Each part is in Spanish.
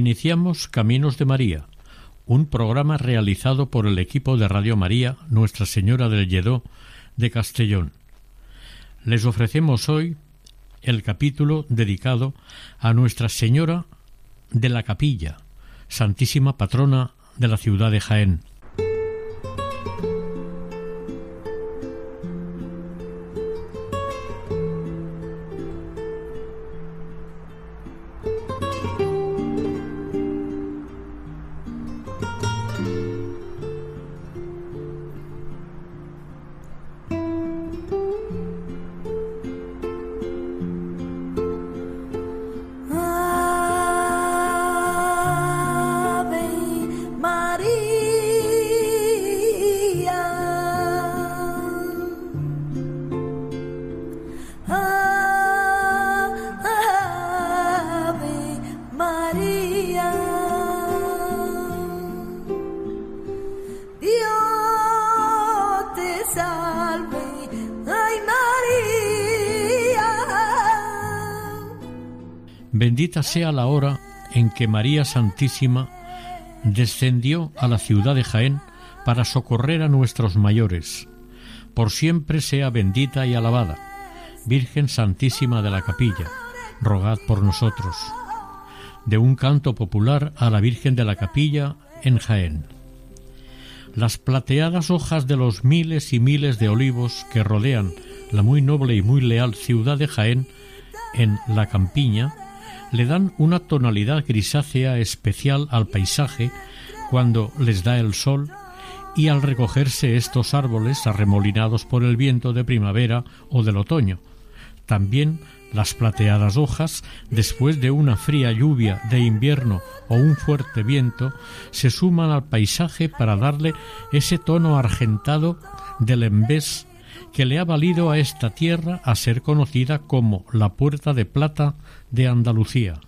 Iniciamos Caminos de María, un programa realizado por el equipo de Radio María Nuestra Señora del Lledó de Castellón. Les ofrecemos hoy el capítulo dedicado a Nuestra Señora de la Capilla, Santísima Patrona de la ciudad de Jaén. Bendita sea la hora en que María Santísima descendió a la ciudad de Jaén para socorrer a nuestros mayores. Por siempre sea bendita y alabada. Virgen Santísima de la Capilla, rogad por nosotros. De un canto popular a la Virgen de la Capilla en Jaén. Las plateadas hojas de los miles y miles de olivos que rodean la muy noble y muy leal ciudad de Jaén en la campiña le dan una tonalidad grisácea especial al paisaje cuando les da el sol y al recogerse estos árboles arremolinados por el viento de primavera o del otoño. También las plateadas hojas, después de una fría lluvia de invierno o un fuerte viento, se suman al paisaje para darle ese tono argentado del embés que le ha valido a esta tierra a ser conocida como la Puerta de Plata de Andalucía.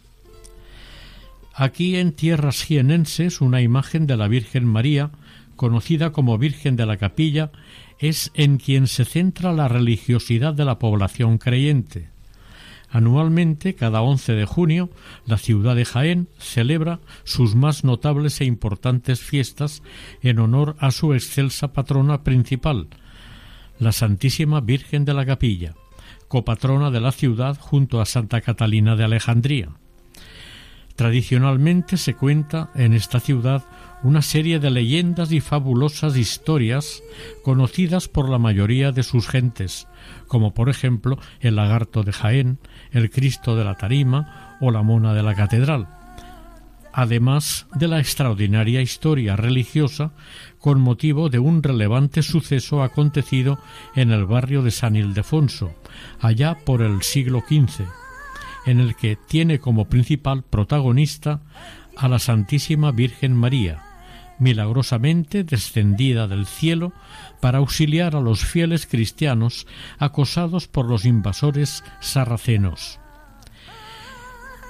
Aquí en tierras jienenses una imagen de la Virgen María, conocida como Virgen de la Capilla, es en quien se centra la religiosidad de la población creyente. Anualmente, cada 11 de junio, la ciudad de Jaén celebra sus más notables e importantes fiestas en honor a su excelsa patrona principal, la Santísima Virgen de la Capilla, copatrona de la ciudad junto a Santa Catalina de Alejandría. Tradicionalmente se cuenta en esta ciudad una serie de leyendas y fabulosas historias conocidas por la mayoría de sus gentes, como por ejemplo el lagarto de Jaén, el Cristo de la Tarima o la mona de la Catedral, además de la extraordinaria historia religiosa con motivo de un relevante suceso acontecido en el barrio de San Ildefonso, allá por el siglo XV, en el que tiene como principal protagonista a la Santísima Virgen María, milagrosamente descendida del cielo para auxiliar a los fieles cristianos acosados por los invasores sarracenos.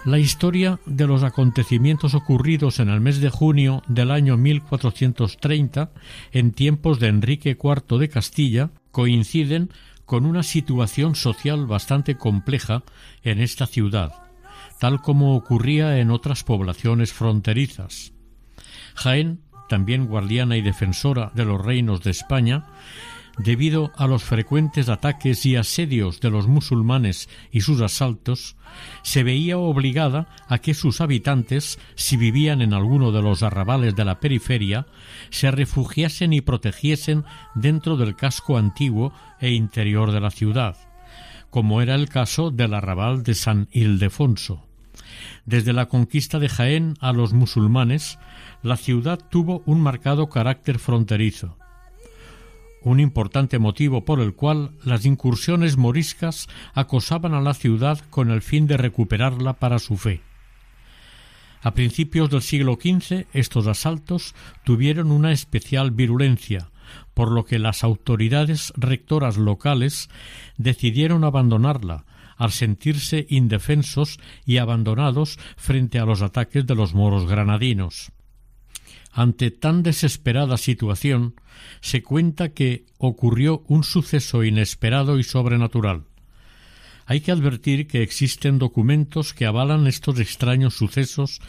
La historia de los acontecimientos ocurridos en el mes de junio del año 1430, en tiempos de Enrique IV de Castilla, coinciden con una situación social bastante compleja en esta ciudad, tal como ocurría en otras poblaciones fronterizas. Jaén, también guardiana y defensora de los reinos de España, debido a los frecuentes ataques y asedios de los musulmanes y sus asaltos, se veía obligada a que sus habitantes, si vivían en alguno de los arrabales de la periferia, se refugiasen y protegiesen dentro del casco antiguo e interior de la ciudad, como era el caso del arrabal de San Ildefonso. Desde la conquista de Jaén a los musulmanes, la ciudad tuvo un marcado carácter fronterizo. Un importante motivo por el cual las incursiones moriscas acosaban a la ciudad con el fin de recuperarla para su fe. A principios del siglo XV estos asaltos tuvieron una especial virulencia, por lo que las autoridades rectoras locales decidieron abandonarla, al sentirse indefensos y abandonados frente a los ataques de los moros granadinos. Ante tan desesperada situación, se cuenta que ocurrió un suceso inesperado y sobrenatural. Hay que advertir que existen documentos que avalan estos extraños sucesos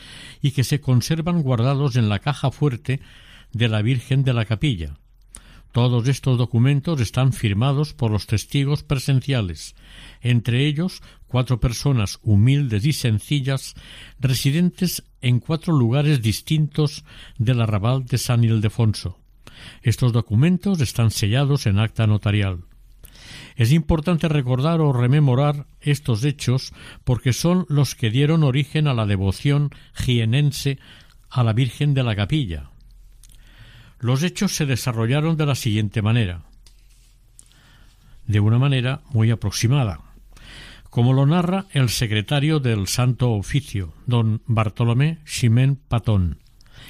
y que se conservan guardados en la caja fuerte de la Virgen de la Capilla. Todos estos documentos están firmados por los testigos presenciales, entre ellos cuatro personas humildes y sencillas residentes en cuatro lugares distintos del arrabal de San Ildefonso. Estos documentos están sellados en acta notarial. Es importante recordar o rememorar estos hechos porque son los que dieron origen a la devoción jienense a la Virgen de la Capilla. Los hechos se desarrollaron de la siguiente manera, de una manera muy aproximada como lo narra el secretario del Santo Oficio, don Bartolomé Ximén Patón,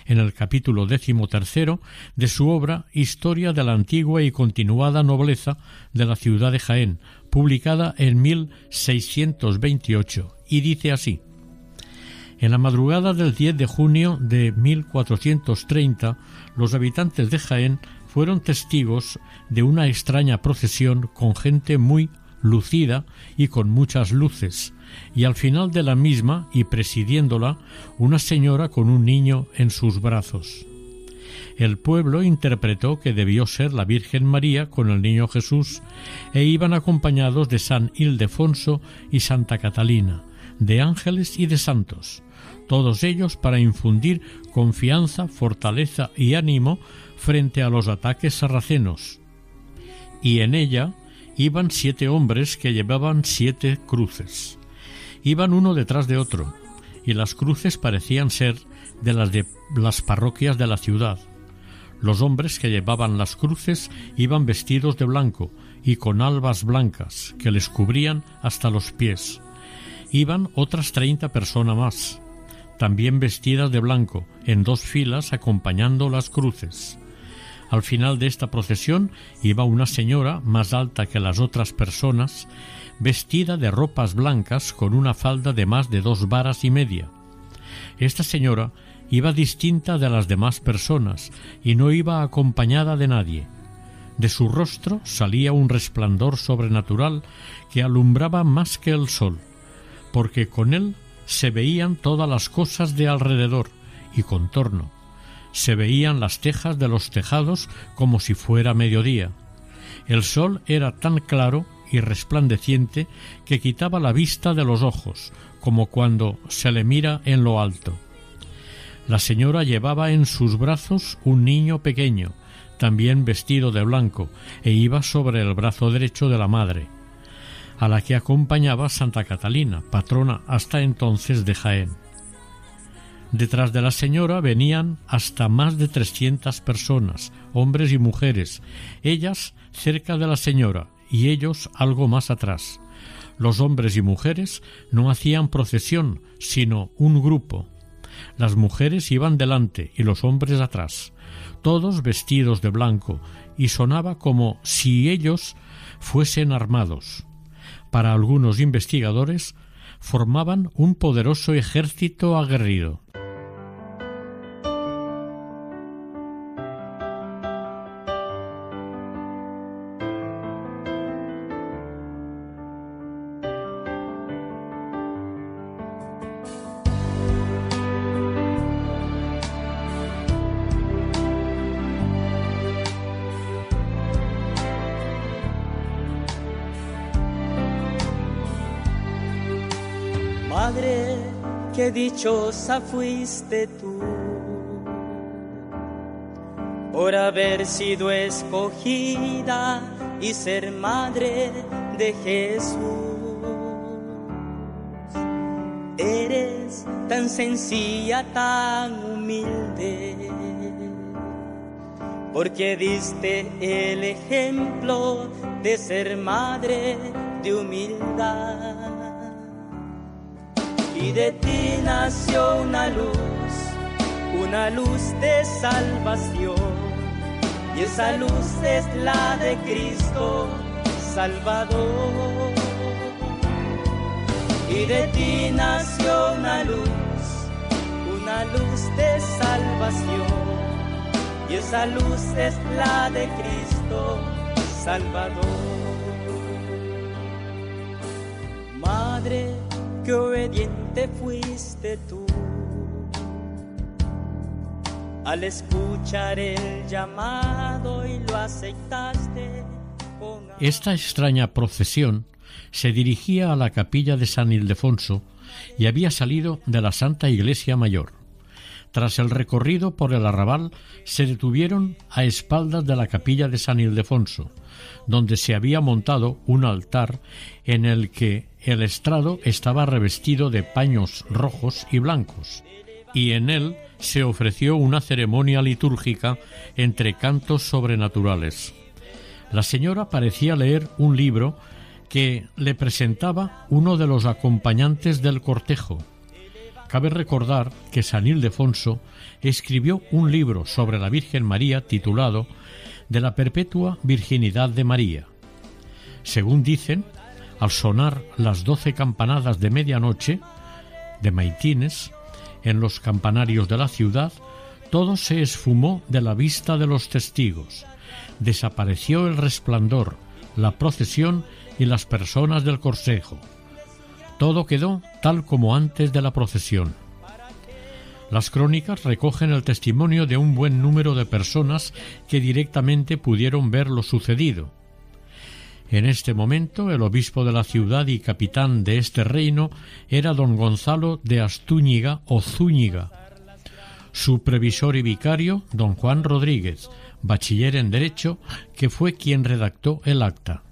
en el capítulo tercero de su obra Historia de la antigua y continuada nobleza de la ciudad de Jaén, publicada en 1628, y dice así En la madrugada del 10 de junio de 1430, los habitantes de Jaén fueron testigos de una extraña procesión con gente muy lucida y con muchas luces, y al final de la misma, y presidiéndola, una señora con un niño en sus brazos. El pueblo interpretó que debió ser la Virgen María con el niño Jesús, e iban acompañados de San Ildefonso y Santa Catalina, de ángeles y de santos, todos ellos para infundir confianza, fortaleza y ánimo frente a los ataques sarracenos. Y en ella iban siete hombres que llevaban siete cruces. Iban uno detrás de otro, y las cruces parecían ser de las de las parroquias de la ciudad. Los hombres que llevaban las cruces iban vestidos de blanco y con albas blancas que les cubrían hasta los pies. Iban otras treinta personas más, también vestidas de blanco, en dos filas acompañando las cruces. Al final de esta procesión iba una señora más alta que las otras personas, vestida de ropas blancas con una falda de más de dos varas y media. Esta señora iba distinta de las demás personas y no iba acompañada de nadie. De su rostro salía un resplandor sobrenatural que alumbraba más que el sol, porque con él se veían todas las cosas de alrededor y contorno, se veían las tejas de los tejados como si fuera mediodía. El sol era tan claro y resplandeciente que quitaba la vista de los ojos, como cuando se le mira en lo alto. La señora llevaba en sus brazos un niño pequeño, también vestido de blanco, e iba sobre el brazo derecho de la madre, a la que acompañaba Santa Catalina, patrona hasta entonces de Jaén. Detrás de la señora venían hasta más de trescientas personas, hombres y mujeres, ellas cerca de la señora y ellos algo más atrás. Los hombres y mujeres no hacían procesión, sino un grupo. Las mujeres iban delante y los hombres atrás, todos vestidos de blanco, y sonaba como si ellos fuesen armados. Para algunos investigadores, formaban un poderoso ejército aguerrido. Dichosa fuiste tú por haber sido escogida y ser madre de Jesús. Eres tan sencilla, tan humilde, porque diste el ejemplo de ser madre de humildad. Y de ti nació una luz, una luz de salvación, y esa luz es la de Cristo Salvador. Y de ti nació una luz, una luz de salvación y esa luz es la de Cristo Salvador. Madre, que obediente fuiste tú al escuchar el llamado y lo aceptaste. Esta extraña procesión se dirigía a la capilla de San Ildefonso y había salido de la Santa Iglesia Mayor. Tras el recorrido por el arrabal, se detuvieron a espaldas de la capilla de San Ildefonso, donde se había montado un altar en el que el estrado estaba revestido de paños rojos y blancos, y en él se ofreció una ceremonia litúrgica entre cantos sobrenaturales. La señora parecía leer un libro que le presentaba uno de los acompañantes del cortejo, Cabe recordar que San Ildefonso escribió un libro sobre la Virgen María titulado De la perpetua virginidad de María. Según dicen, al sonar las doce campanadas de medianoche de maitines en los campanarios de la ciudad, todo se esfumó de la vista de los testigos. Desapareció el resplandor, la procesión y las personas del corsejo. Todo quedó tal como antes de la procesión. Las crónicas recogen el testimonio de un buen número de personas que directamente pudieron ver lo sucedido. En este momento el obispo de la ciudad y capitán de este reino era don Gonzalo de Astúñiga o Zúñiga. Su previsor y vicario, don Juan Rodríguez, bachiller en Derecho, que fue quien redactó el acta.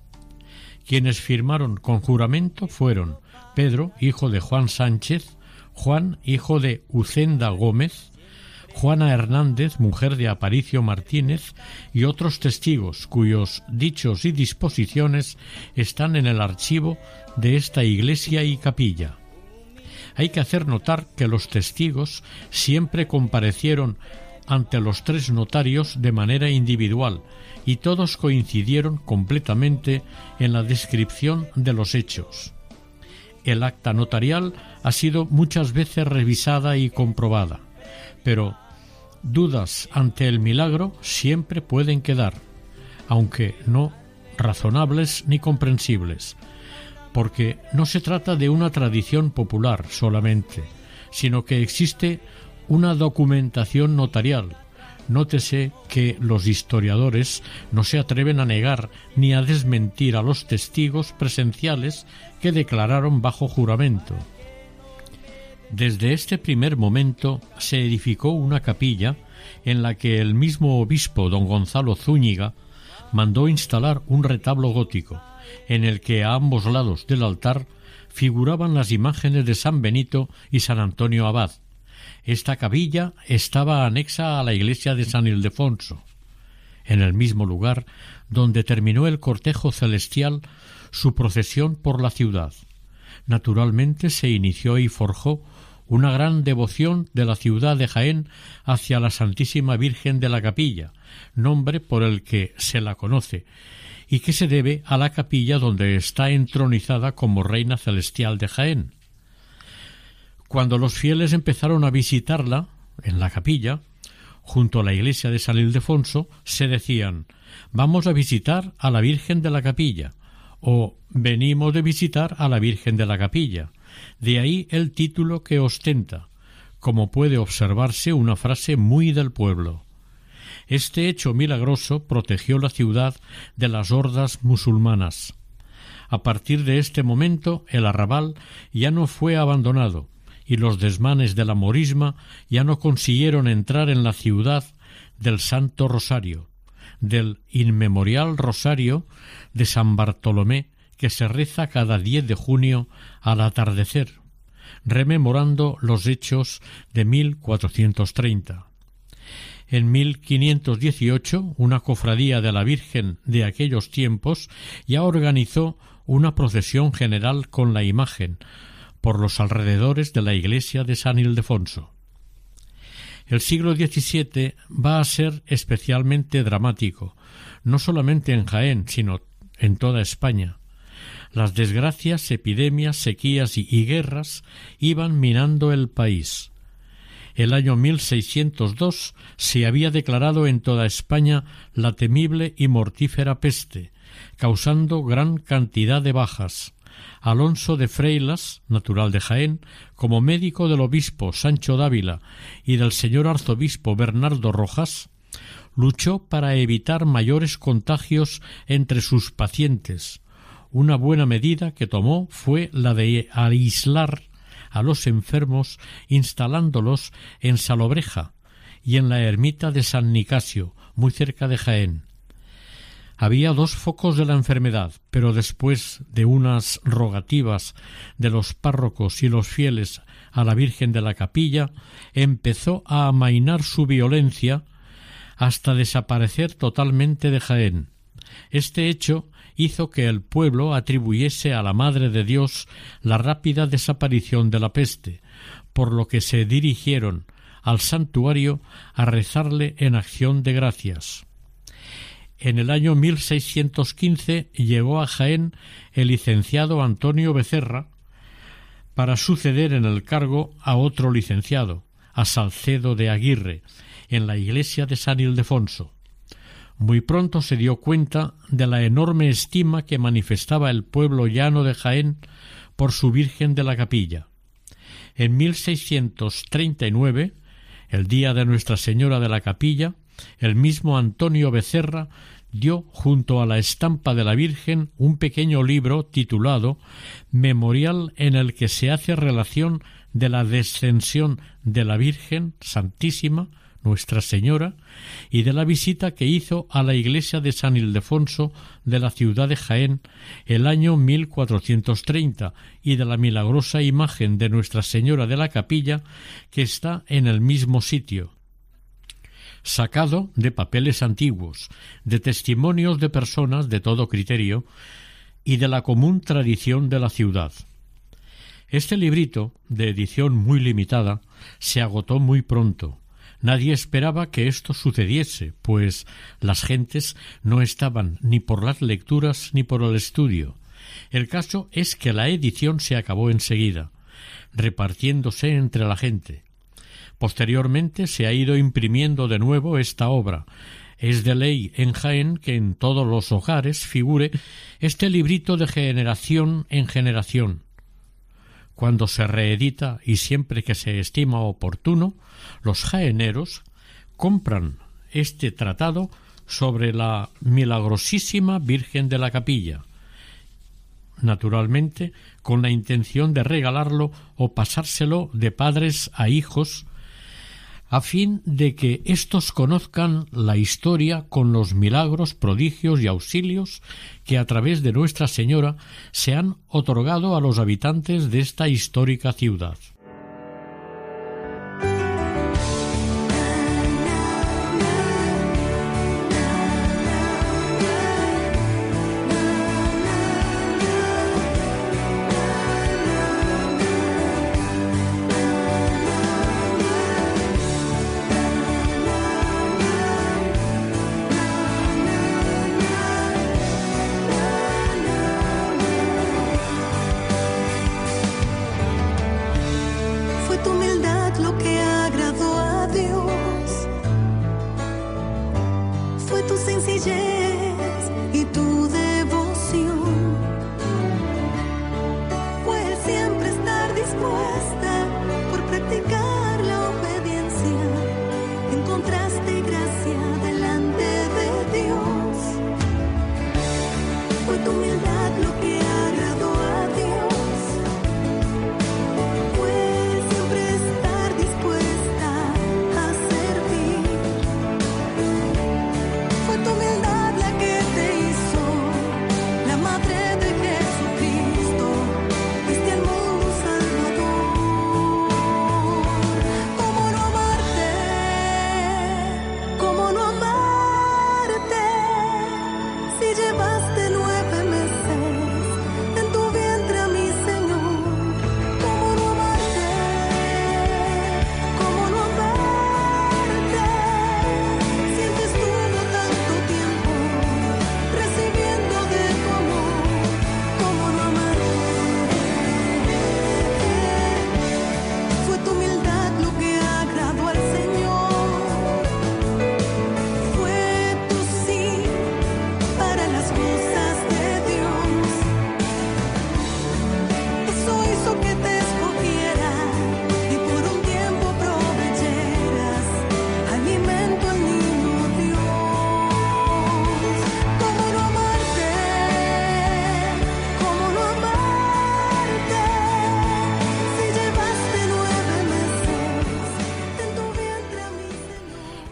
Quienes firmaron con juramento fueron Pedro, hijo de Juan Sánchez, Juan, hijo de Ucenda Gómez, Juana Hernández, mujer de Aparicio Martínez, y otros testigos cuyos dichos y disposiciones están en el archivo de esta iglesia y capilla. Hay que hacer notar que los testigos siempre comparecieron ante los tres notarios de manera individual y todos coincidieron completamente en la descripción de los hechos el acta notarial ha sido muchas veces revisada y comprobada, pero dudas ante el milagro siempre pueden quedar, aunque no razonables ni comprensibles, porque no se trata de una tradición popular solamente, sino que existe una documentación notarial. Nótese que los historiadores no se atreven a negar ni a desmentir a los testigos presenciales que declararon bajo juramento. Desde este primer momento se edificó una capilla en la que el mismo obispo don Gonzalo Zúñiga mandó instalar un retablo gótico, en el que a ambos lados del altar figuraban las imágenes de San Benito y San Antonio Abad. Esta capilla estaba anexa a la iglesia de San Ildefonso, en el mismo lugar donde terminó el cortejo celestial su procesión por la ciudad. Naturalmente se inició y forjó una gran devoción de la ciudad de Jaén hacia la Santísima Virgen de la Capilla, nombre por el que se la conoce, y que se debe a la capilla donde está entronizada como Reina Celestial de Jaén. Cuando los fieles empezaron a visitarla, en la capilla, junto a la iglesia de San Ildefonso, se decían Vamos a visitar a la Virgen de la Capilla, o venimos de visitar a la Virgen de la Capilla. De ahí el título que ostenta, como puede observarse una frase muy del pueblo. Este hecho milagroso protegió la ciudad de las hordas musulmanas. A partir de este momento el arrabal ya no fue abandonado y los desmanes de la morisma ya no consiguieron entrar en la ciudad del Santo Rosario, del inmemorial Rosario de San Bartolomé que se reza cada 10 de junio al atardecer, rememorando los hechos de 1430. En 1518, una cofradía de la Virgen de aquellos tiempos ya organizó una procesión general con la imagen por los alrededores de la iglesia de San Ildefonso. El siglo XVII va a ser especialmente dramático, no solamente en Jaén, sino en toda España. Las desgracias, epidemias, sequías y guerras iban minando el país. El año 1602 se había declarado en toda España la temible y mortífera peste, causando gran cantidad de bajas. Alonso de Freilas, natural de Jaén, como médico del obispo Sancho Dávila y del señor arzobispo Bernardo Rojas, luchó para evitar mayores contagios entre sus pacientes. Una buena medida que tomó fue la de aislar a los enfermos instalándolos en Salobreja y en la ermita de San Nicasio, muy cerca de Jaén. Había dos focos de la enfermedad, pero después de unas rogativas de los párrocos y los fieles a la Virgen de la Capilla, empezó a amainar su violencia hasta desaparecer totalmente de Jaén. Este hecho hizo que el pueblo atribuyese a la Madre de Dios la rápida desaparición de la peste, por lo que se dirigieron al santuario a rezarle en acción de gracias. En el año 1615 llegó a Jaén el licenciado Antonio Becerra para suceder en el cargo a otro licenciado, a Salcedo de Aguirre, en la iglesia de San Ildefonso. Muy pronto se dio cuenta de la enorme estima que manifestaba el pueblo llano de Jaén por su Virgen de la Capilla. En 1639, el día de Nuestra Señora de la Capilla, el mismo Antonio Becerra dio junto a la estampa de la Virgen un pequeño libro titulado Memorial en el que se hace relación de la descensión de la Virgen Santísima nuestra Señora, y de la visita que hizo a la iglesia de San Ildefonso de la ciudad de Jaén el año 1430 y de la milagrosa imagen de Nuestra Señora de la Capilla que está en el mismo sitio, sacado de papeles antiguos, de testimonios de personas de todo criterio y de la común tradición de la ciudad. Este librito, de edición muy limitada, se agotó muy pronto. Nadie esperaba que esto sucediese, pues las gentes no estaban ni por las lecturas ni por el estudio. El caso es que la edición se acabó enseguida, repartiéndose entre la gente. Posteriormente se ha ido imprimiendo de nuevo esta obra. Es de ley en Jaén que en todos los hogares figure este librito de generación en generación. Cuando se reedita y siempre que se estima oportuno, los jaeneros compran este tratado sobre la milagrosísima Virgen de la Capilla, naturalmente con la intención de regalarlo o pasárselo de padres a hijos a fin de que éstos conozcan la historia con los milagros, prodigios y auxilios que a través de Nuestra Señora se han otorgado a los habitantes de esta histórica ciudad.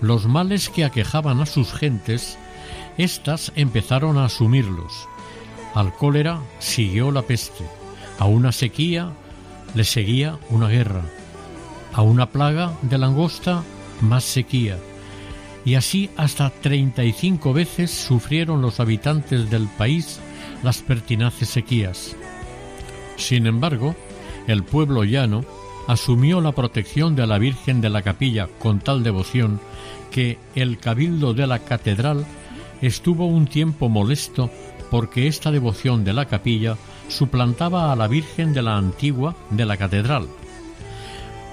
Los males que aquejaban a sus gentes, éstas empezaron a asumirlos. Al cólera siguió la peste, a una sequía le seguía una guerra, a una plaga de langosta más sequía, y así hasta 35 veces sufrieron los habitantes del país las pertinaces sequías. Sin embargo, el pueblo llano asumió la protección de la Virgen de la Capilla con tal devoción que el cabildo de la catedral estuvo un tiempo molesto porque esta devoción de la capilla suplantaba a la Virgen de la antigua de la catedral.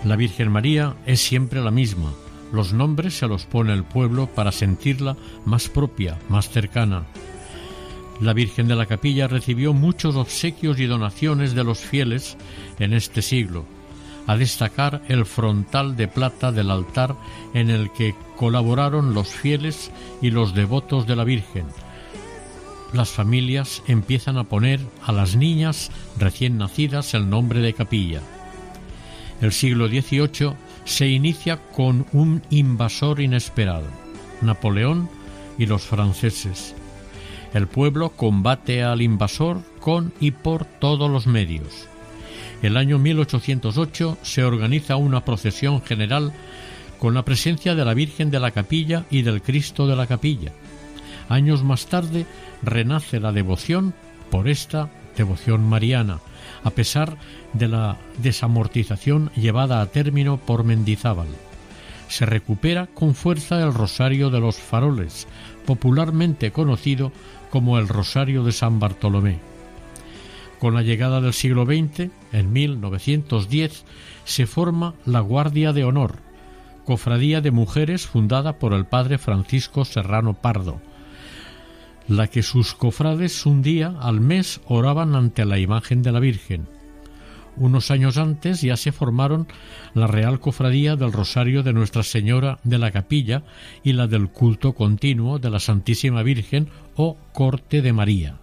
La Virgen María es siempre la misma, los nombres se los pone el pueblo para sentirla más propia, más cercana. La Virgen de la Capilla recibió muchos obsequios y donaciones de los fieles en este siglo, a destacar el frontal de plata del altar en el que colaboraron los fieles y los devotos de la Virgen. Las familias empiezan a poner a las niñas recién nacidas el nombre de capilla. El siglo XVIII se inicia con un invasor inesperado, Napoleón y los franceses. El pueblo combate al invasor con y por todos los medios. El año 1808 se organiza una procesión general con la presencia de la Virgen de la Capilla y del Cristo de la Capilla. Años más tarde renace la devoción por esta devoción mariana, a pesar de la desamortización llevada a término por Mendizábal. Se recupera con fuerza el Rosario de los Faroles, popularmente conocido como el Rosario de San Bartolomé. Con la llegada del siglo XX, en 1910, se forma la Guardia de Honor, cofradía de mujeres fundada por el padre Francisco Serrano Pardo, la que sus cofrades un día al mes oraban ante la imagen de la Virgen. Unos años antes ya se formaron la Real Cofradía del Rosario de Nuestra Señora de la Capilla y la del culto continuo de la Santísima Virgen o Corte de María,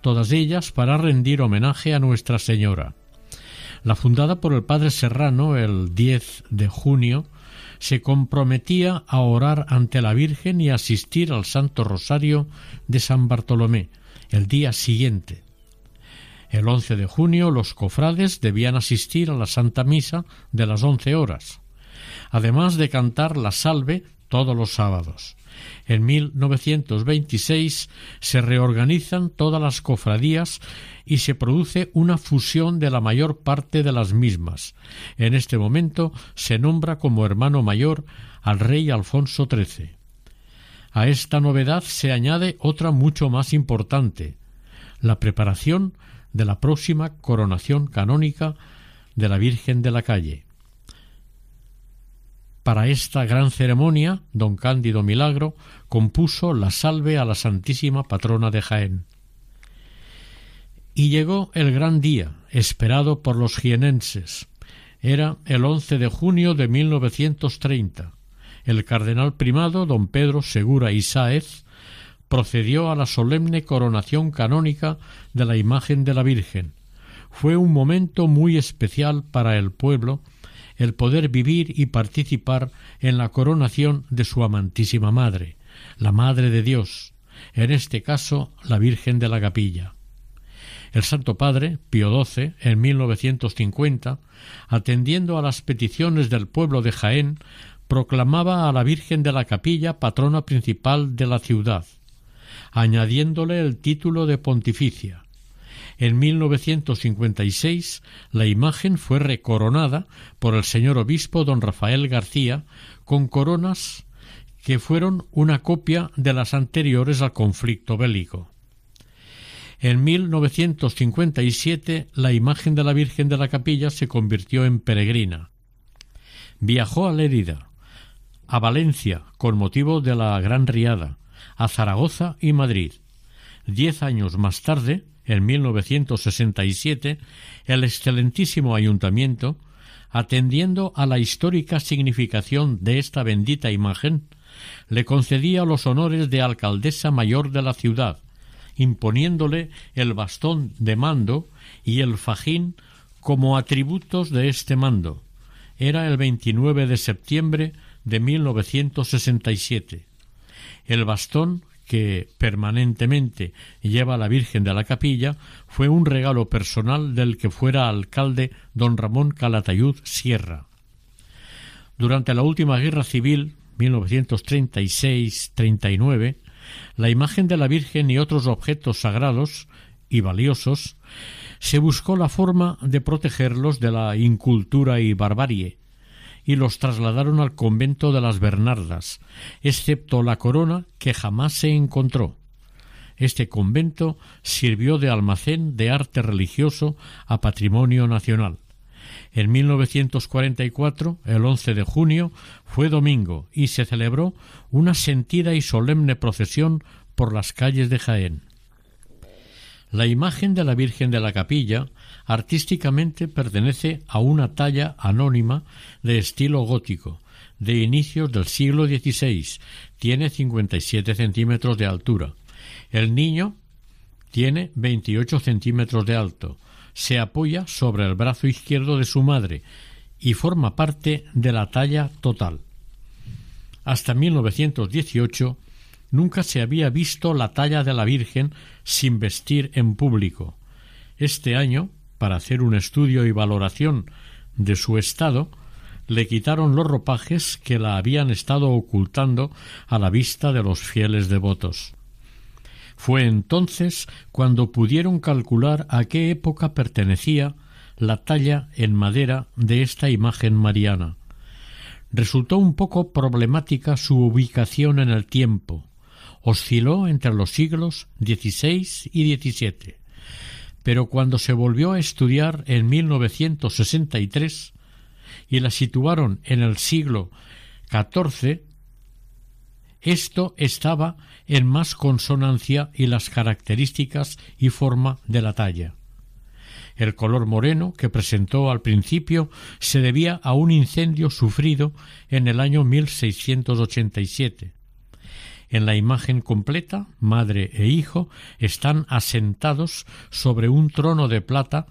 todas ellas para rendir homenaje a Nuestra Señora. La fundada por el padre Serrano el 10 de junio se comprometía a orar ante la Virgen y asistir al Santo Rosario de San Bartolomé el día siguiente. El 11 de junio los cofrades debían asistir a la Santa Misa de las once horas, además de cantar la salve todos los sábados. En 1926 se reorganizan todas las cofradías y se produce una fusión de la mayor parte de las mismas. En este momento se nombra como hermano mayor al rey Alfonso XIII. A esta novedad se añade otra mucho más importante, la preparación de la próxima coronación canónica de la Virgen de la Calle. Para esta gran ceremonia, don Cándido Milagro compuso la salve a la Santísima Patrona de Jaén. Y llegó el gran día, esperado por los jienenses. Era el 11 de junio de 1930. El cardenal primado, don Pedro Segura y Sáez, procedió a la solemne coronación canónica de la imagen de la Virgen. Fue un momento muy especial para el pueblo el poder vivir y participar en la coronación de su amantísima Madre, la Madre de Dios, en este caso la Virgen de la Capilla. El Santo Padre, Pío XII, en 1950, atendiendo a las peticiones del pueblo de Jaén, proclamaba a la Virgen de la Capilla patrona principal de la ciudad, añadiéndole el título de pontificia. En 1956 la imagen fue recoronada por el señor obispo don Rafael García con coronas que fueron una copia de las anteriores al conflicto bélico. En 1957 la imagen de la Virgen de la Capilla se convirtió en peregrina. Viajó a Lérida, a Valencia con motivo de la Gran Riada, a Zaragoza y Madrid. Diez años más tarde, en 1967, el excelentísimo ayuntamiento, atendiendo a la histórica significación de esta bendita imagen, le concedía los honores de alcaldesa mayor de la ciudad, imponiéndole el bastón de mando y el fajín como atributos de este mando. Era el 29 de septiembre de 1967. El bastón que permanentemente lleva la Virgen de la Capilla fue un regalo personal del que fuera alcalde don Ramón Calatayud Sierra. Durante la última guerra civil, 1936-39, la imagen de la Virgen y otros objetos sagrados y valiosos se buscó la forma de protegerlos de la incultura y barbarie, y los trasladaron al convento de las Bernardas, excepto la corona que jamás se encontró. Este convento sirvió de almacén de arte religioso a patrimonio nacional. En 1944, el 11 de junio, fue domingo y se celebró una sentida y solemne procesión por las calles de Jaén. La imagen de la Virgen de la Capilla artísticamente pertenece a una talla anónima de estilo gótico, de inicios del siglo XVI. Tiene 57 centímetros de altura. El niño tiene 28 centímetros de alto. Se apoya sobre el brazo izquierdo de su madre y forma parte de la talla total. Hasta 1918 nunca se había visto la talla de la Virgen sin vestir en público. Este año, para hacer un estudio y valoración de su estado, le quitaron los ropajes que la habían estado ocultando a la vista de los fieles devotos. Fue entonces cuando pudieron calcular a qué época pertenecía la talla en madera de esta imagen mariana. Resultó un poco problemática su ubicación en el tiempo, osciló entre los siglos XVI y XVII, pero cuando se volvió a estudiar en 1963 y la situaron en el siglo XIV, esto estaba en más consonancia y las características y forma de la talla. El color moreno que presentó al principio se debía a un incendio sufrido en el año 1687, en la imagen completa, madre e hijo están asentados sobre un trono de plata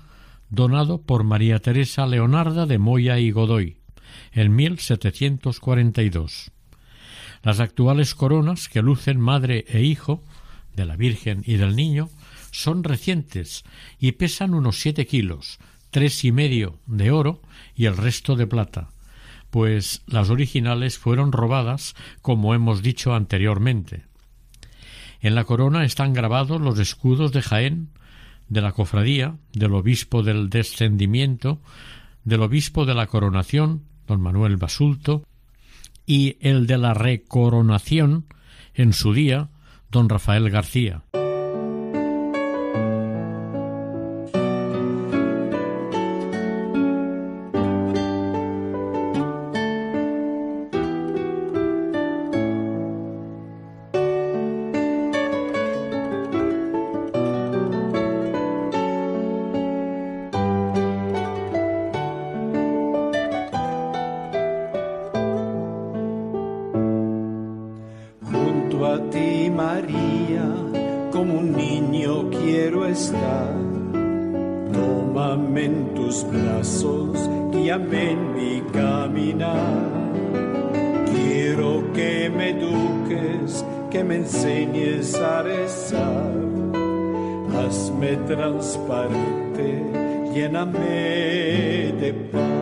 donado por María Teresa Leonarda de Moya y Godoy en 1742. Las actuales coronas que lucen madre e hijo de la Virgen y del Niño son recientes y pesan unos siete kilos, tres y medio de oro y el resto de plata pues las originales fueron robadas, como hemos dicho anteriormente. En la corona están grabados los escudos de Jaén, de la cofradía, del obispo del descendimiento, del obispo de la coronación, don Manuel Basulto, y el de la recoronación, en su día, don Rafael García. Madre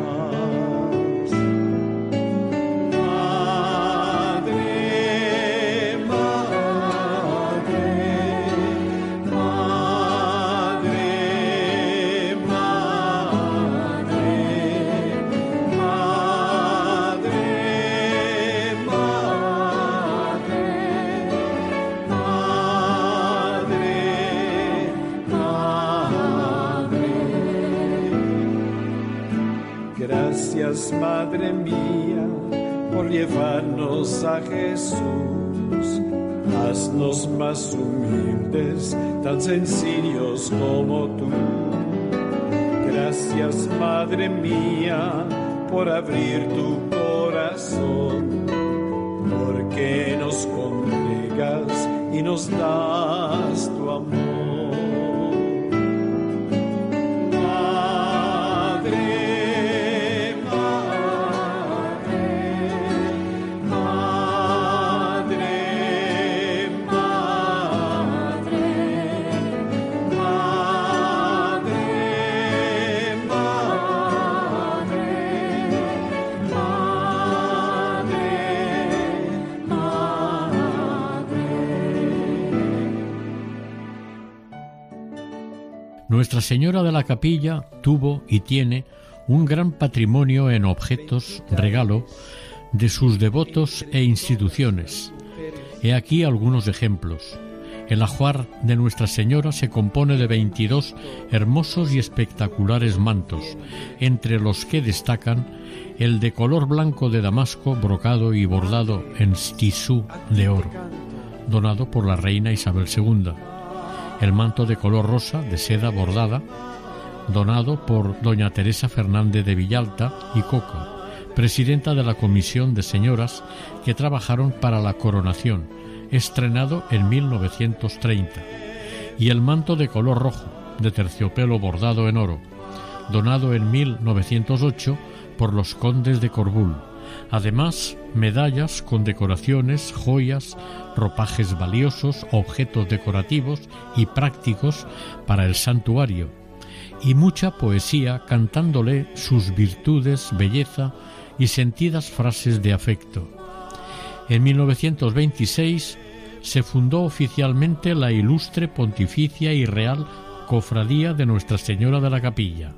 por abrir tu Nuestra Señora de la Capilla tuvo y tiene un gran patrimonio en objetos, regalo, de sus devotos e instituciones. He aquí algunos ejemplos. El ajuar de Nuestra Señora se compone de 22 hermosos y espectaculares mantos, entre los que destacan el de color blanco de Damasco brocado y bordado en tisú de oro, donado por la reina Isabel II, el manto de color rosa de seda bordada, donado por doña Teresa Fernández de Villalta y Coca, presidenta de la Comisión de Señoras que trabajaron para la coronación, estrenado en 1930, y el manto de color rojo, de terciopelo bordado en oro, donado en 1908 por los condes de Corbul. Además, medallas, con decoraciones, joyas, ropajes valiosos, objetos decorativos y prácticos para el santuario, y mucha poesía cantándole sus virtudes, belleza y sentidas frases de afecto. En 1926 se fundó oficialmente la ilustre pontificia y real Cofradía de Nuestra Señora de la Capilla.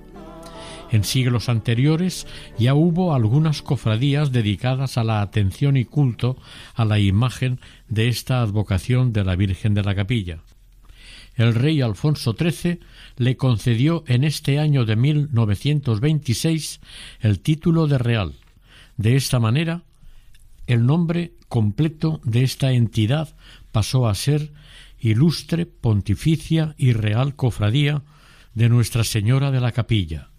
En siglos anteriores ya hubo algunas cofradías dedicadas a la atención y culto a la imagen de esta advocación de la Virgen de la Capilla. El rey Alfonso XIII le concedió en este año de 1926 el título de real. De esta manera, el nombre completo de esta entidad pasó a ser Ilustre Pontificia y Real Cofradía de Nuestra Señora de la Capilla.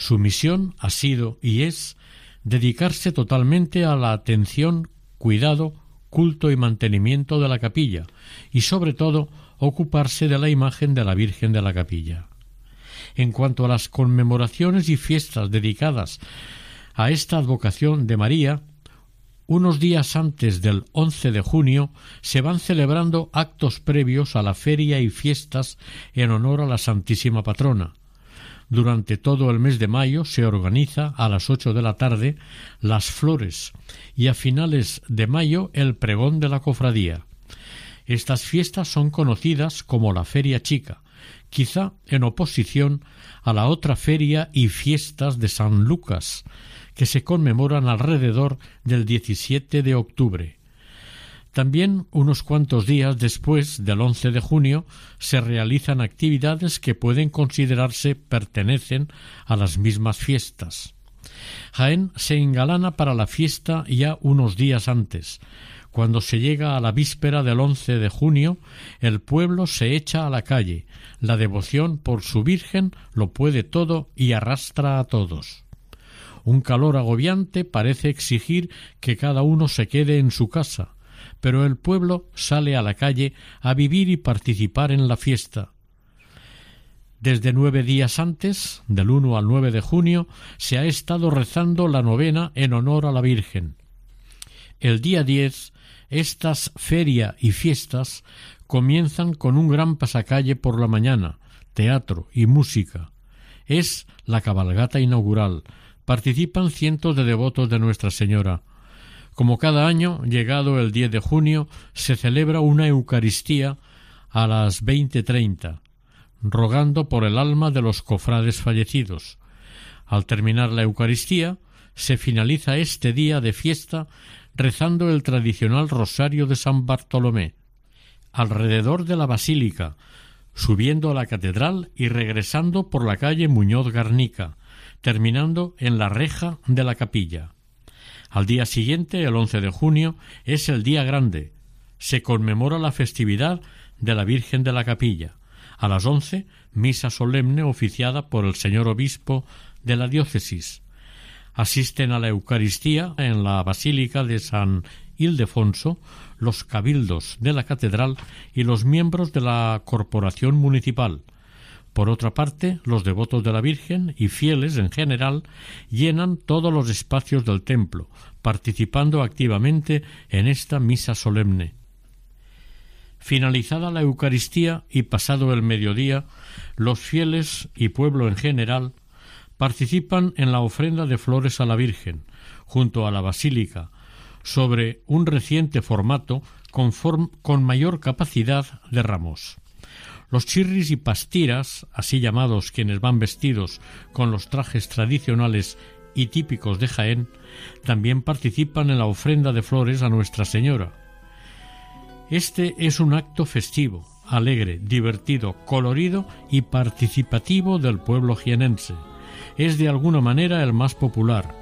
Su misión ha sido y es dedicarse totalmente a la atención, cuidado, culto y mantenimiento de la capilla, y sobre todo ocuparse de la imagen de la Virgen de la Capilla. En cuanto a las conmemoraciones y fiestas dedicadas a esta advocación de María, unos días antes del 11 de junio se van celebrando actos previos a la feria y fiestas en honor a la Santísima Patrona, durante todo el mes de mayo se organiza a las ocho de la tarde las flores y a finales de mayo el pregón de la cofradía. Estas fiestas son conocidas como la Feria Chica, quizá en oposición a la otra feria y fiestas de San Lucas, que se conmemoran alrededor del 17 de octubre. También unos cuantos días después del 11 de junio se realizan actividades que pueden considerarse pertenecen a las mismas fiestas. Jaén se engalana para la fiesta ya unos días antes. Cuando se llega a la víspera del 11 de junio, el pueblo se echa a la calle. La devoción por su Virgen lo puede todo y arrastra a todos. Un calor agobiante parece exigir que cada uno se quede en su casa, pero el pueblo sale a la calle a vivir y participar en la fiesta. Desde nueve días antes, del 1 al 9 de junio, se ha estado rezando la novena en honor a la Virgen. El día 10, estas feria y fiestas comienzan con un gran pasacalle por la mañana, teatro y música. Es la cabalgata inaugural. Participan cientos de devotos de Nuestra Señora. Como cada año, llegado el 10 de junio, se celebra una Eucaristía a las veinte treinta, rogando por el alma de los cofrades fallecidos. Al terminar la Eucaristía, se finaliza este día de fiesta rezando el tradicional rosario de San Bartolomé. Alrededor de la basílica, subiendo a la catedral y regresando por la calle Muñoz Garnica, terminando en la reja de la capilla. Al día siguiente, el 11 de junio, es el día grande. Se conmemora la festividad de la Virgen de la Capilla. A las once, misa solemne oficiada por el señor obispo de la diócesis. Asisten a la Eucaristía en la Basílica de San Ildefonso los cabildos de la catedral y los miembros de la corporación municipal. Por otra parte, los devotos de la Virgen y fieles en general llenan todos los espacios del templo, participando activamente en esta misa solemne. Finalizada la Eucaristía y pasado el mediodía, los fieles y pueblo en general participan en la ofrenda de flores a la Virgen, junto a la Basílica, sobre un reciente formato con, mayor capacidad de ramos. Los chirris y pastiras, así llamados quienes van vestidos con los trajes tradicionales y típicos de Jaén, también participan en la ofrenda de flores a Nuestra Señora. Este es un acto festivo, alegre, divertido, colorido y participativo del pueblo jienense. Es de alguna manera el más popular.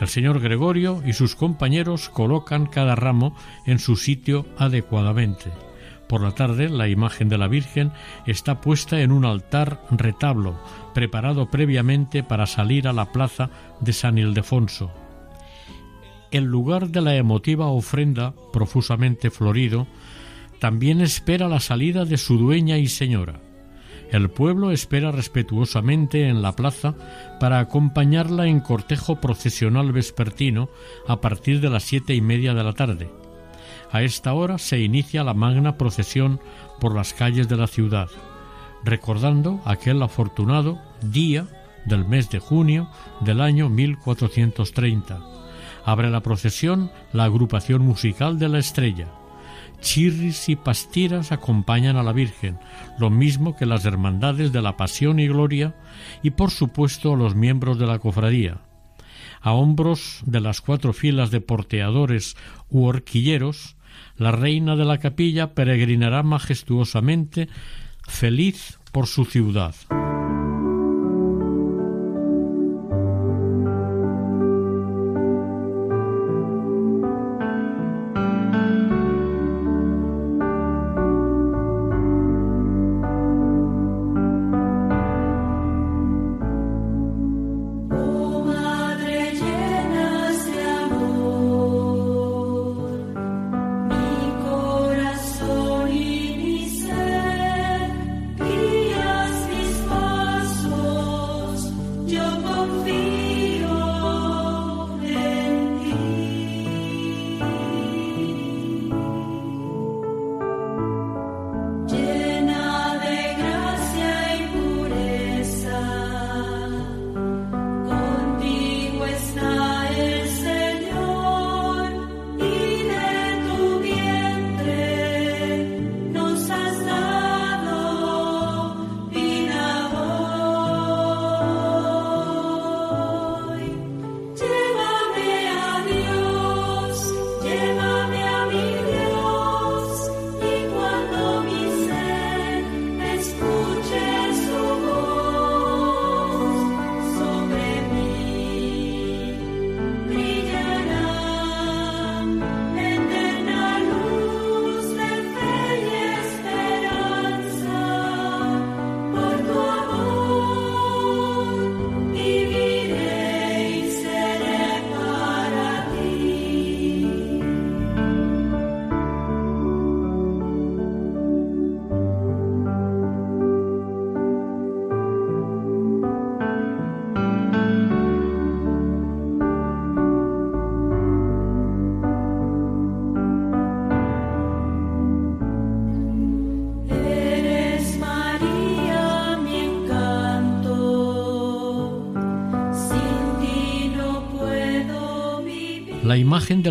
El señor Gregorio y sus compañeros colocan cada ramo en su sitio adecuadamente. Por la tarde, la imagen de la Virgen está puesta en un altar retablo, preparado previamente para salir a la plaza de San Ildefonso. El lugar de la emotiva ofrenda, profusamente florido, también espera la salida de su dueña y señora. El pueblo espera respetuosamente en la plaza para acompañarla en cortejo procesional vespertino a partir de las siete y media de la tarde. A esta hora se inicia la magna procesión por las calles de la ciudad, recordando aquel afortunado día del mes de junio del año 1430. Abre la procesión la agrupación musical de la Estrella. Chirris y pastiras acompañan a la Virgen, lo mismo que las hermandades de la Pasión y Gloria y por supuesto los miembros de la cofradía. A hombros de las cuatro filas de porteadores u horquilleros, la reina de la capilla peregrinará majestuosamente, feliz por su ciudad.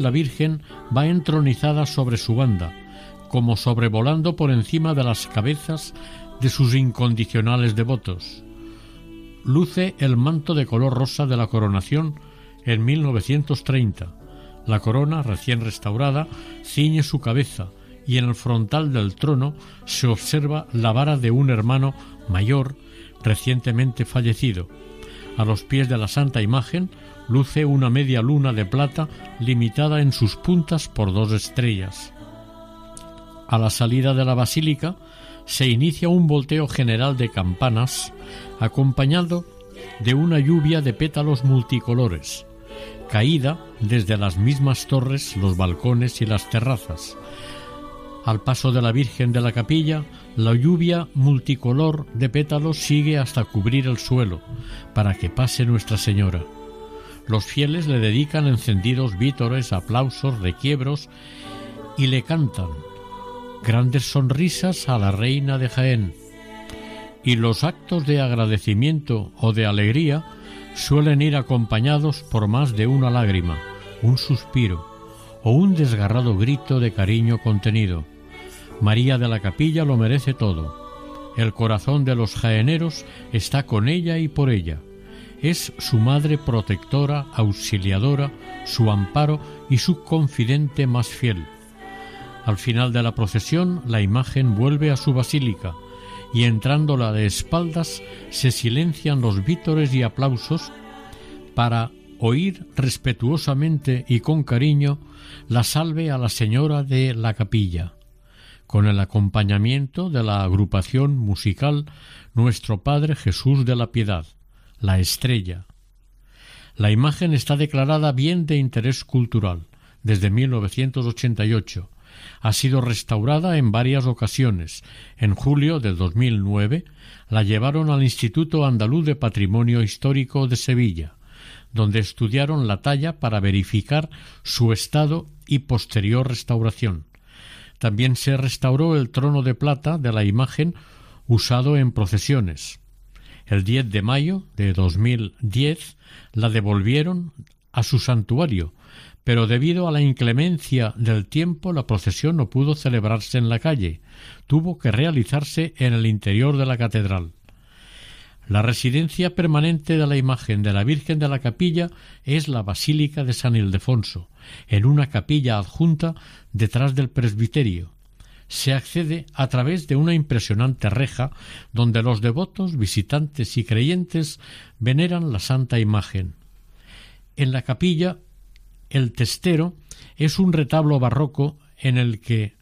La Virgen va entronizada sobre su banda, como sobrevolando por encima de las cabezas de sus incondicionales devotos. Luce el manto de color rosa de la coronación en 1930. La corona, recién restaurada, ciñe su cabeza y en el frontal del trono se observa la vara de un hermano mayor recientemente fallecido. A los pies de la santa imagen luce una media luna de plata limitada en sus puntas por dos estrellas. A la salida de la basílica se inicia un volteo general de campanas acompañado de una lluvia de pétalos multicolores, caída desde las mismas torres, los balcones y las terrazas. Al paso de la Virgen de la capilla, la lluvia multicolor de pétalos sigue hasta cubrir el suelo, para que pase Nuestra Señora. Los fieles le dedican encendidos vítores, aplausos, requiebros y le cantan grandes sonrisas a la reina de Jaén. Y los actos de agradecimiento o de alegría suelen ir acompañados por más de una lágrima, un suspiro o un desgarrado grito de cariño contenido. María de la Capilla lo merece todo. El corazón de los jaeneros está con ella y por ella. Es su madre protectora, auxiliadora, su amparo y su confidente más fiel. Al final de la procesión, la imagen vuelve a su basílica, y entrándola de espaldas se silencian los vítores y aplausos para oír respetuosamente y con cariño la salve a la señora de la capilla, con el acompañamiento de la agrupación musical Nuestro Padre Jesús de la Piedad, la estrella. La imagen está declarada bien de interés cultural desde 1988. Ha sido restaurada en varias ocasiones. En julio del 2009 la llevaron al Instituto Andaluz de Patrimonio Histórico de Sevilla donde estudiaron la talla para verificar su estado y posterior restauración. También se restauró el trono de plata de la imagen usado en procesiones. El 10 de mayo de 2010 la devolvieron a su santuario, pero debido a la inclemencia del tiempo la procesión no pudo celebrarse en la calle, tuvo que realizarse en el interior de la catedral. La residencia permanente de la imagen de la Virgen de la Capilla es la Basílica de San Ildefonso, en una capilla adjunta detrás del presbiterio. Se accede a través de una impresionante reja donde los devotos, visitantes y creyentes veneran la santa imagen. En la capilla, el testero es un retablo barroco en el que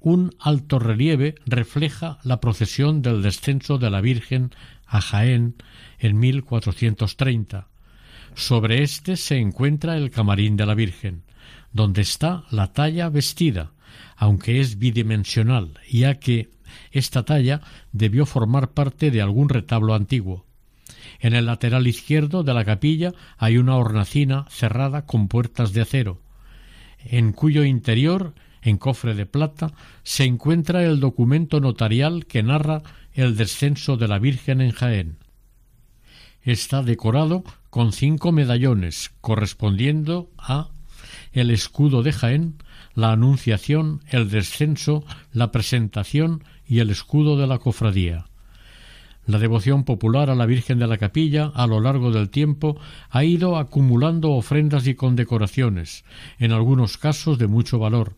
un alto relieve refleja la procesión del descenso de la Virgen a Jaén en 1430. Sobre éste se encuentra el camarín de la Virgen, donde está la talla vestida, aunque es bidimensional, ya que esta talla debió formar parte de algún retablo antiguo. En el lateral izquierdo de la capilla hay una hornacina cerrada con puertas de acero, en cuyo interior, en cofre de plata, se encuentra el documento notarial que narra el descenso de la Virgen en Jaén. Está decorado con cinco medallones correspondiendo a el escudo de Jaén, la anunciación, el descenso, la presentación y el escudo de la cofradía. La devoción popular a la Virgen de la Capilla a lo largo del tiempo ha ido acumulando ofrendas y condecoraciones, en algunos casos de mucho valor,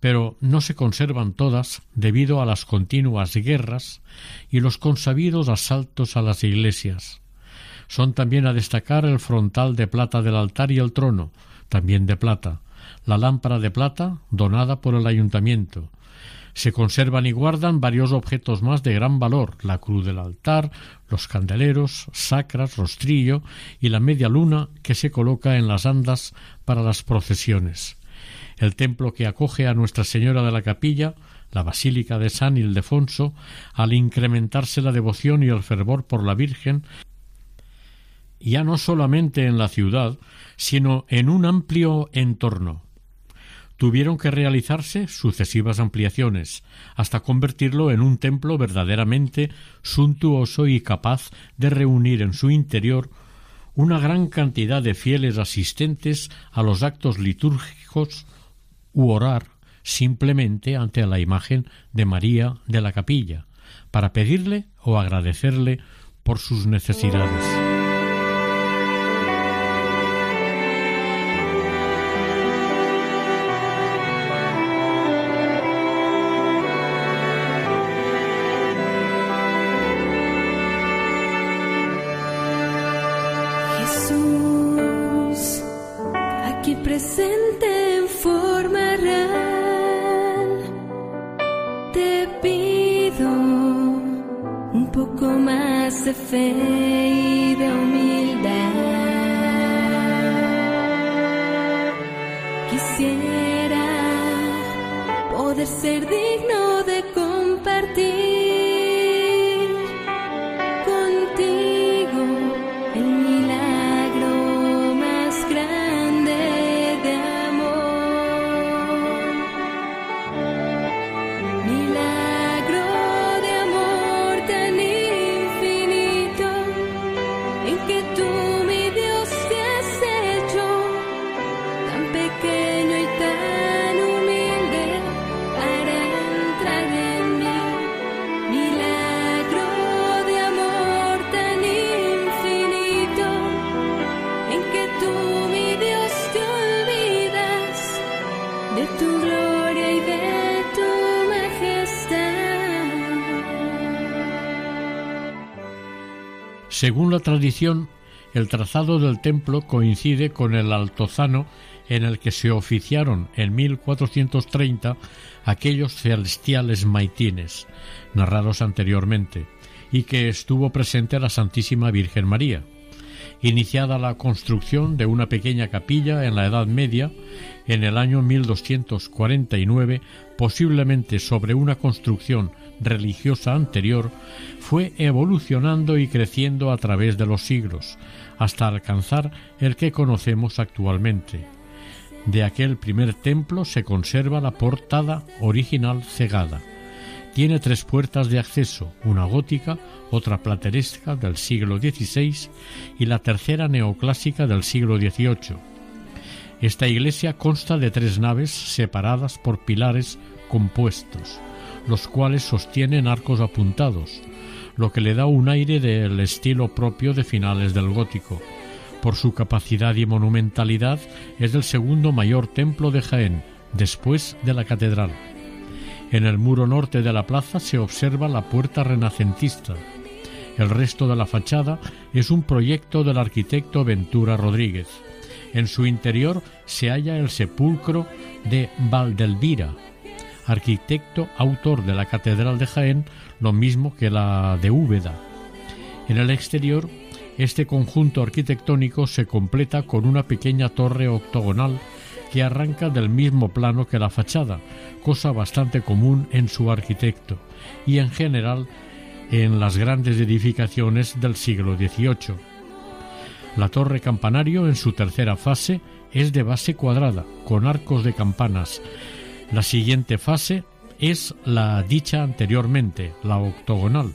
pero no se conservan todas debido a las continuas guerras y los consabidos asaltos a las iglesias. Son también a destacar el frontal de plata del altar y el trono, también de plata, la lámpara de plata donada por el ayuntamiento. Se conservan y guardan varios objetos más de gran valor, la cruz del altar, los candeleros, sacras, rostrillo y la media luna que se coloca en las andas para las procesiones el templo que acoge a Nuestra Señora de la Capilla, la Basílica de San Ildefonso, al incrementarse la devoción y el fervor por la Virgen, ya no solamente en la ciudad, sino en un amplio entorno. Tuvieron que realizarse sucesivas ampliaciones, hasta convertirlo en un templo verdaderamente suntuoso y capaz de reunir en su interior una gran cantidad de fieles asistentes a los actos litúrgicos u orar simplemente ante la imagen de María de la capilla, para pedirle o agradecerle por sus necesidades. Según la tradición, el trazado del templo coincide con el altozano en el que se oficiaron en 1430 aquellos celestiales maitines, narrados anteriormente, y que estuvo presente la Santísima Virgen María. Iniciada la construcción de una pequeña capilla en la Edad Media, en el año 1249, posiblemente sobre una construcción religiosa anterior, fue evolucionando y creciendo a través de los siglos, hasta alcanzar el que conocemos actualmente. De aquel primer templo se conserva la portada original cegada. Tiene tres puertas de acceso, una gótica, otra plateresca del siglo XVI y la tercera neoclásica del siglo XVIII. Esta iglesia consta de tres naves separadas por pilares compuestos, los cuales sostienen arcos apuntados, lo que le da un aire del estilo propio de finales del gótico. Por su capacidad y monumentalidad es el segundo mayor templo de Jaén, después de la catedral. En el muro norte de la plaza se observa la puerta renacentista. El resto de la fachada es un proyecto del arquitecto Ventura Rodríguez. En su interior se halla el sepulcro de Valdelvira, arquitecto autor de la Catedral de Jaén, lo mismo que la de Úbeda. En el exterior, este conjunto arquitectónico se completa con una pequeña torre octogonal que arranca del mismo plano que la fachada, cosa bastante común en su arquitecto y en general en las grandes edificaciones del siglo XVIII. La torre campanario en su tercera fase es de base cuadrada, con arcos de campanas, la siguiente fase es la dicha anteriormente, la octogonal,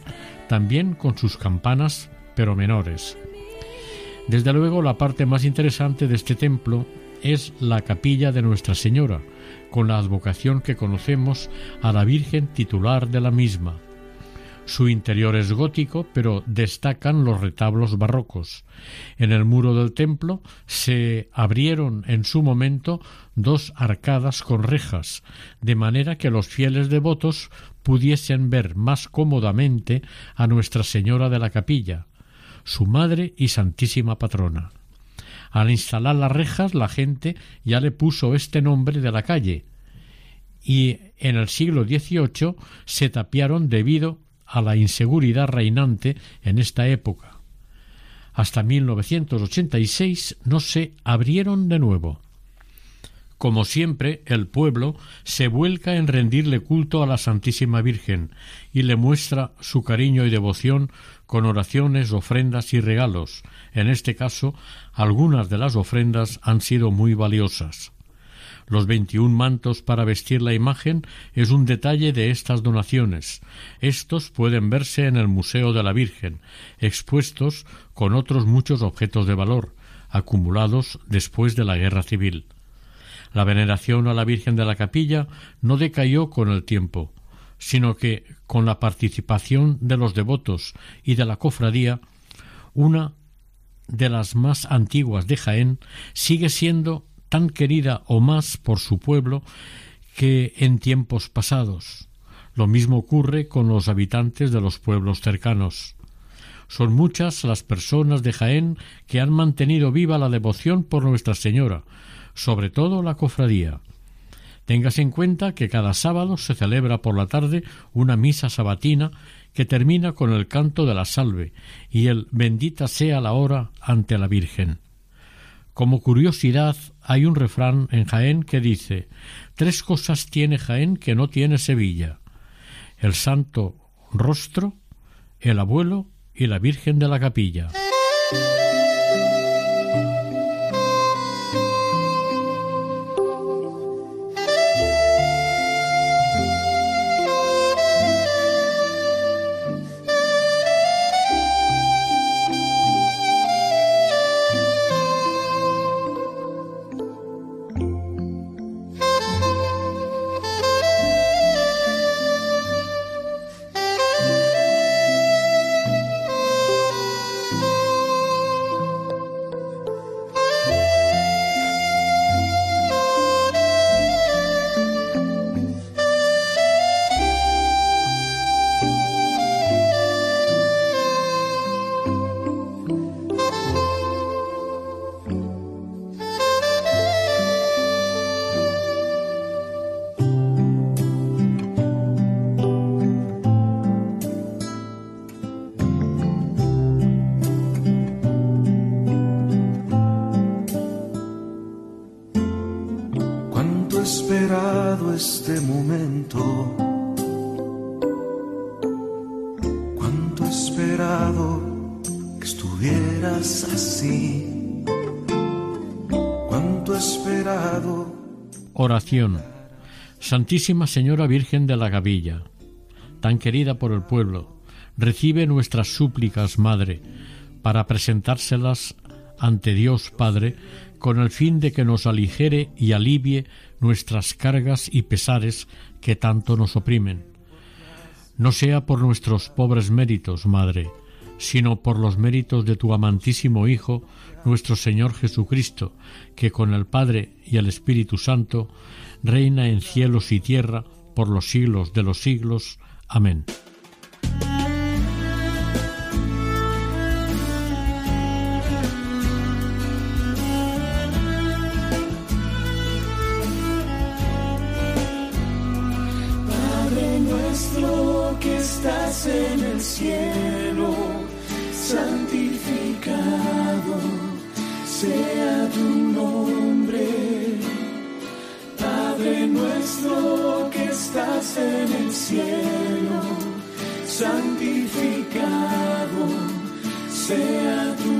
también con sus campanas, pero menores. Desde luego, la parte más interesante de este templo es la capilla de Nuestra Señora, con la advocación que conocemos a la Virgen titular de la misma. Su interior es gótico, pero destacan los retablos barrocos. En el muro del templo se abrieron en su momento dos arcadas con rejas, de manera que los fieles devotos pudiesen ver más cómodamente a Nuestra Señora de la Capilla, su madre y santísima patrona. Al instalar las rejas la gente ya le puso este nombre de la calle, y en el siglo XVIII se tapiaron debido a la inseguridad reinante en esta época. Hasta 1986 no se abrieron de nuevo. Como siempre, el pueblo se vuelca en rendirle culto a la Santísima Virgen y le muestra su cariño y devoción con oraciones, ofrendas y regalos. En este caso, algunas de las ofrendas han sido muy valiosas. Los veintiún mantos para vestir la imagen es un detalle de estas donaciones. Estos pueden verse en el Museo de la Virgen, expuestos con otros muchos objetos de valor, acumulados después de la Guerra Civil. La veneración a la Virgen de la Capilla no decayó con el tiempo, sino que, con la participación de los devotos y de la cofradía, una de las más antiguas de Jaén sigue siendo tan querida o más por su pueblo que en tiempos pasados. Lo mismo ocurre con los habitantes de los pueblos cercanos. Son muchas las personas de Jaén que han mantenido viva la devoción por Nuestra Señora, sobre todo la cofradía. Téngase en cuenta que cada sábado se celebra por la tarde una misa sabatina que termina con el canto de la salve y el bendita sea la hora ante la Virgen. Como curiosidad, hay un refrán en Jaén que dice Tres cosas tiene Jaén que no tiene Sevilla el santo rostro, el abuelo y la Virgen de la capilla. Oración. Santísima Señora Virgen de la Gavilla, tan querida por el pueblo, recibe nuestras súplicas, Madre, para presentárselas ante Dios Padre, con el fin de que nos aligere y alivie nuestras cargas y pesares que tanto nos oprimen. No sea por nuestros pobres méritos, Madre, sino por los méritos de tu amantísimo Hijo, nuestro Señor Jesucristo, que con el Padre y el Espíritu Santo reina en cielos y tierra por los siglos de los siglos. Amén. Nuestro que estás en el cielo, santificado sea tu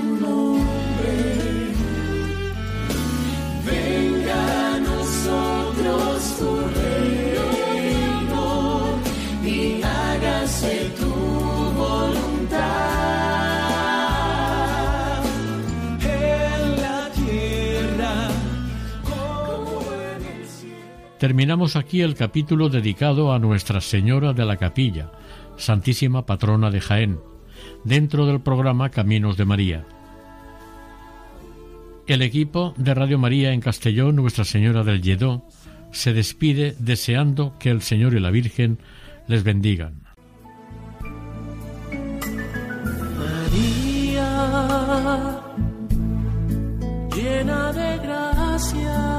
Terminamos aquí el capítulo dedicado a Nuestra Señora de la Capilla, Santísima Patrona de Jaén, dentro del programa Caminos de María. El equipo de Radio María en Castellón, Nuestra Señora del Lledó, se despide deseando que el Señor y la Virgen les bendigan. María, llena de gracia